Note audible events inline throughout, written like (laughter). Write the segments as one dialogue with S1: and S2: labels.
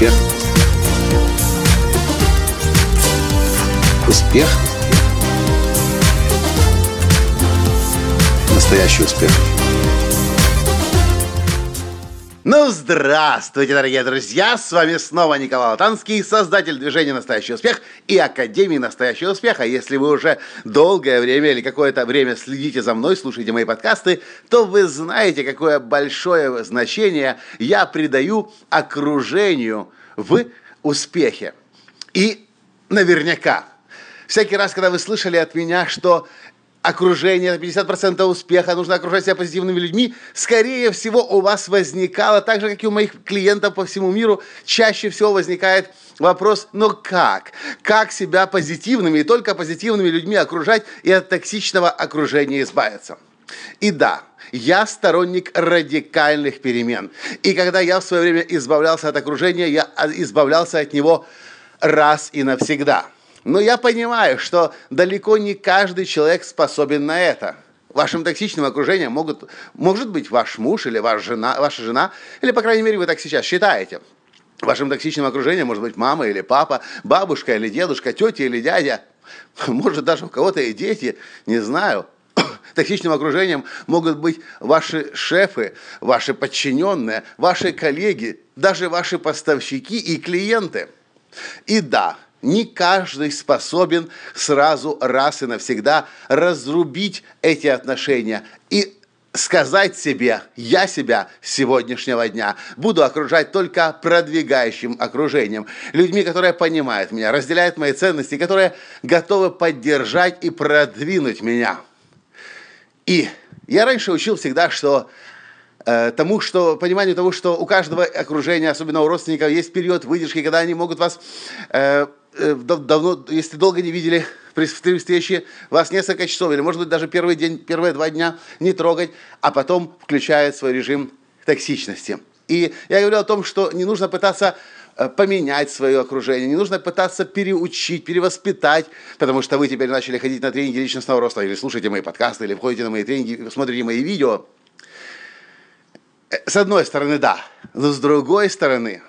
S1: Успех. Успех. Настоящий успех.
S2: Ну, здравствуйте, дорогие друзья! С вами снова Николай Латанский, создатель движения «Настоящий успех» и Академии «Настоящего успеха». Если вы уже долгое время или какое-то время следите за мной, слушаете мои подкасты, то вы знаете, какое большое значение я придаю окружению в успехе. И наверняка, всякий раз, когда вы слышали от меня, что окружение, 50% успеха, нужно окружать себя позитивными людьми, скорее всего, у вас возникало, так же, как и у моих клиентов по всему миру, чаще всего возникает вопрос, но как? Как себя позитивными и только позитивными людьми окружать и от токсичного окружения избавиться? И да, я сторонник радикальных перемен. И когда я в свое время избавлялся от окружения, я избавлялся от него раз и навсегда – но я понимаю, что далеко не каждый человек способен на это. Вашим токсичным окружением могут, может быть ваш муж или ваша жена, ваша жена, или, по крайней мере, вы так сейчас считаете. Вашим токсичным окружением может быть мама или папа, бабушка или дедушка, тетя или дядя. (laughs) Может, даже у кого-то и дети, не знаю. (clears throat) Токсичным окружением могут быть ваши шефы, ваши подчиненные, ваши коллеги, даже ваши поставщики и клиенты. И да, не каждый способен сразу раз и навсегда разрубить эти отношения и сказать себе, я себя с сегодняшнего дня буду окружать только продвигающим окружением, людьми, которые понимают меня, разделяют мои ценности, которые готовы поддержать и продвинуть меня. И я раньше учил всегда, что э, тому, что, пониманию того, что у каждого окружения, особенно у родственников, есть период выдержки, когда они могут вас э, давно, если долго не видели при встрече, вас несколько часов, или, может быть, даже первый день, первые два дня не трогать, а потом включает свой режим токсичности. И я говорил о том, что не нужно пытаться э, поменять свое окружение, не нужно пытаться переучить, перевоспитать, потому что вы теперь начали ходить на тренинги личностного роста, или слушаете мои подкасты, или входите на мои тренинги, смотрите мои видео. Э, с одной стороны, да, но с другой стороны,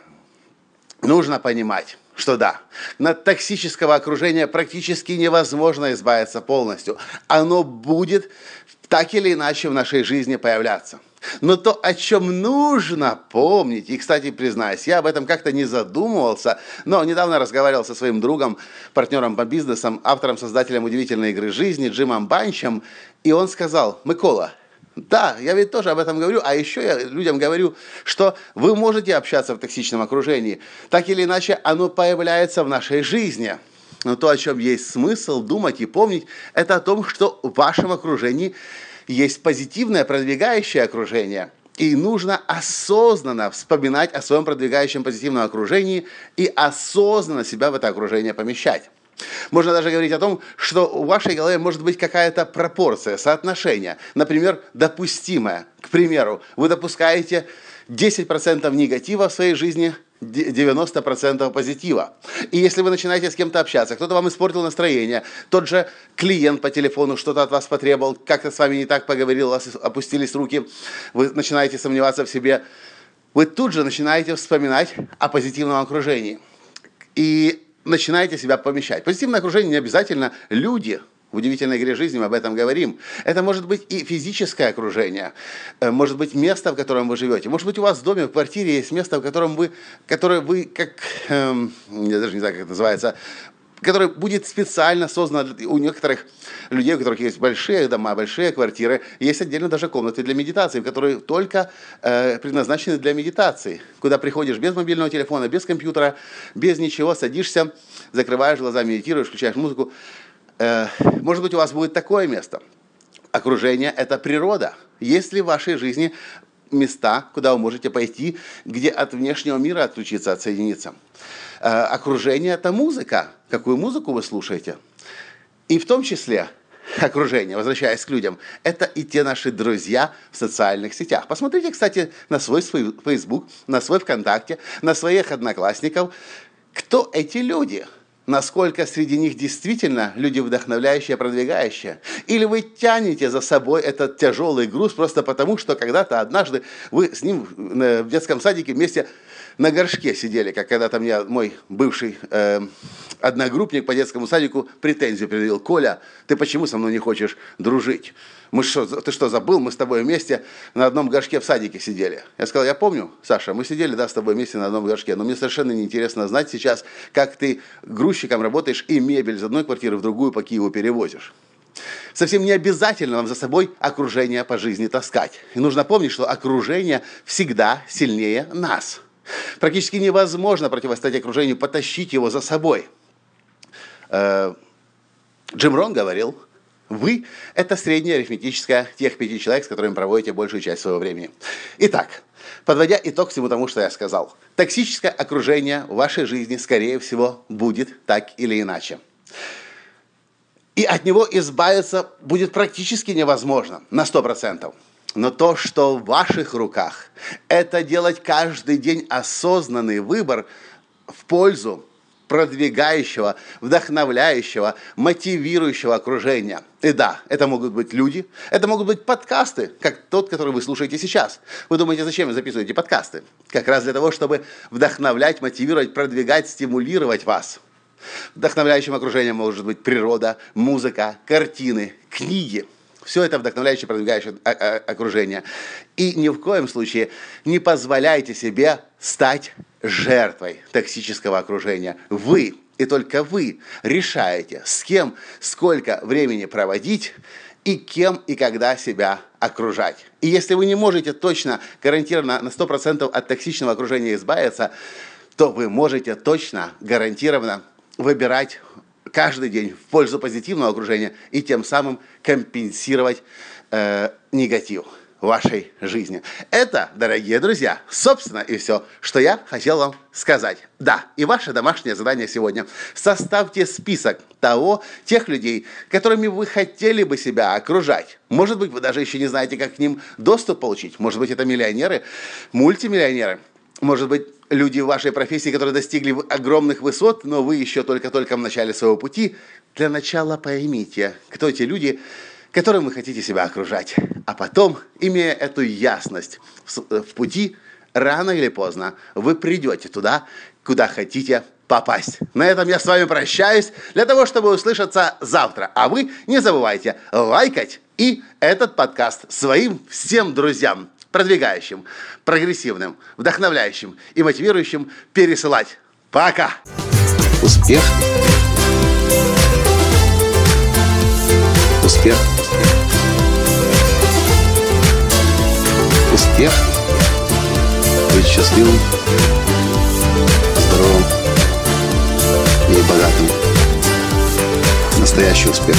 S2: нужно понимать, что да, от токсического окружения практически невозможно избавиться полностью. Оно будет так или иначе в нашей жизни появляться. Но то, о чем нужно помнить, и, кстати, признаюсь, я об этом как-то не задумывался, но недавно разговаривал со своим другом, партнером по бизнесам, автором, создателем удивительной игры жизни Джимом Банчем, и он сказал, Микола, да, я ведь тоже об этом говорю, а еще я людям говорю, что вы можете общаться в токсичном окружении. Так или иначе, оно появляется в нашей жизни. Но то, о чем есть смысл думать и помнить, это о том, что в вашем окружении есть позитивное продвигающее окружение. И нужно осознанно вспоминать о своем продвигающем позитивном окружении и осознанно себя в это окружение помещать. Можно даже говорить о том, что в вашей голове может быть какая-то пропорция, соотношение, например, допустимое. К примеру, вы допускаете 10% негатива в своей жизни, 90% позитива. И если вы начинаете с кем-то общаться, кто-то вам испортил настроение, тот же клиент по телефону что-то от вас потребовал, как-то с вами не так поговорил, у вас опустились руки, вы начинаете сомневаться в себе, вы тут же начинаете вспоминать о позитивном окружении. И начинаете себя помещать. Позитивное окружение не обязательно люди. В удивительной игре жизни мы об этом говорим. Это может быть и физическое окружение, э, может быть место, в котором вы живете. Может быть у вас в доме, в квартире есть место, в котором вы, которое вы как, эм, я даже не знаю, как это называется, который будет специально создан у некоторых людей, у которых есть большие дома, большие квартиры, есть отдельно даже комнаты для медитации, которые только э, предназначены для медитации, куда приходишь без мобильного телефона, без компьютера, без ничего, садишься, закрываешь глаза, медитируешь, включаешь музыку. Э, может быть, у вас будет такое место. Окружение – это природа. Есть ли в вашей жизни места, куда вы можете пойти, где от внешнего мира отключиться, отсоединиться. Э, окружение – это музыка. Какую музыку вы слушаете? И в том числе окружение, возвращаясь к людям, это и те наши друзья в социальных сетях. Посмотрите, кстати, на свой, Facebook, на свой ВКонтакте, на своих одноклассников. Кто эти люди? Насколько среди них действительно люди вдохновляющие, продвигающие. Или вы тянете за собой этот тяжелый груз просто потому, что когда-то однажды вы с ним в детском садике вместе на горшке сидели, как когда-то мне мой бывший э, одногруппник по детскому садику претензию предъявил. Коля, ты почему со мной не хочешь дружить? Мы что, ты что, забыл? Мы с тобой вместе на одном горшке в садике сидели. Я сказал, я помню, Саша, мы сидели, да, с тобой вместе на одном горшке, но мне совершенно неинтересно знать сейчас, как ты грузчиком работаешь и мебель из одной квартиры в другую по Киеву перевозишь. Совсем не обязательно вам за собой окружение по жизни таскать. И нужно помнить, что окружение всегда сильнее нас. Практически невозможно противостоять окружению, потащить его за собой. Э, Джим Рон говорил, вы – это средняя арифметическая тех пяти человек, с которыми проводите большую часть своего времени. Итак, подводя итог всему тому, что я сказал, токсическое окружение в вашей жизни, скорее всего, будет так или иначе. И от него избавиться будет практически невозможно на 100%. Но то, что в ваших руках, это делать каждый день осознанный выбор в пользу продвигающего, вдохновляющего, мотивирующего окружения. И да, это могут быть люди, это могут быть подкасты, как тот, который вы слушаете сейчас. Вы думаете, зачем вы записываете подкасты? Как раз для того, чтобы вдохновлять, мотивировать, продвигать, стимулировать вас. Вдохновляющим окружением может быть природа, музыка, картины, книги – все это вдохновляющее, продвигающее а, а, окружение. И ни в коем случае не позволяйте себе стать жертвой токсического окружения. Вы и только вы решаете, с кем, сколько времени проводить и кем и когда себя окружать. И если вы не можете точно, гарантированно на 100% от токсичного окружения избавиться, то вы можете точно, гарантированно выбирать каждый день в пользу позитивного окружения и тем самым компенсировать э, негатив вашей жизни. Это, дорогие друзья, собственно и все, что я хотел вам сказать. Да, и ваше домашнее задание сегодня. Составьте список того, тех людей, которыми вы хотели бы себя окружать. Может быть, вы даже еще не знаете, как к ним доступ получить. Может быть, это миллионеры, мультимиллионеры – может быть, люди в вашей профессии, которые достигли огромных высот, но вы еще только-только в начале своего пути, для начала поймите, кто эти люди, которым вы хотите себя окружать. А потом, имея эту ясность в пути, рано или поздно вы придете туда, куда хотите попасть. На этом я с вами прощаюсь, для того, чтобы услышаться завтра. А вы не забывайте лайкать и этот подкаст своим всем друзьям продвигающим, прогрессивным, вдохновляющим и мотивирующим пересылать. Пока!
S1: Успех! Успех! Успех! Быть счастливым, здоровым и богатым. Настоящий успех!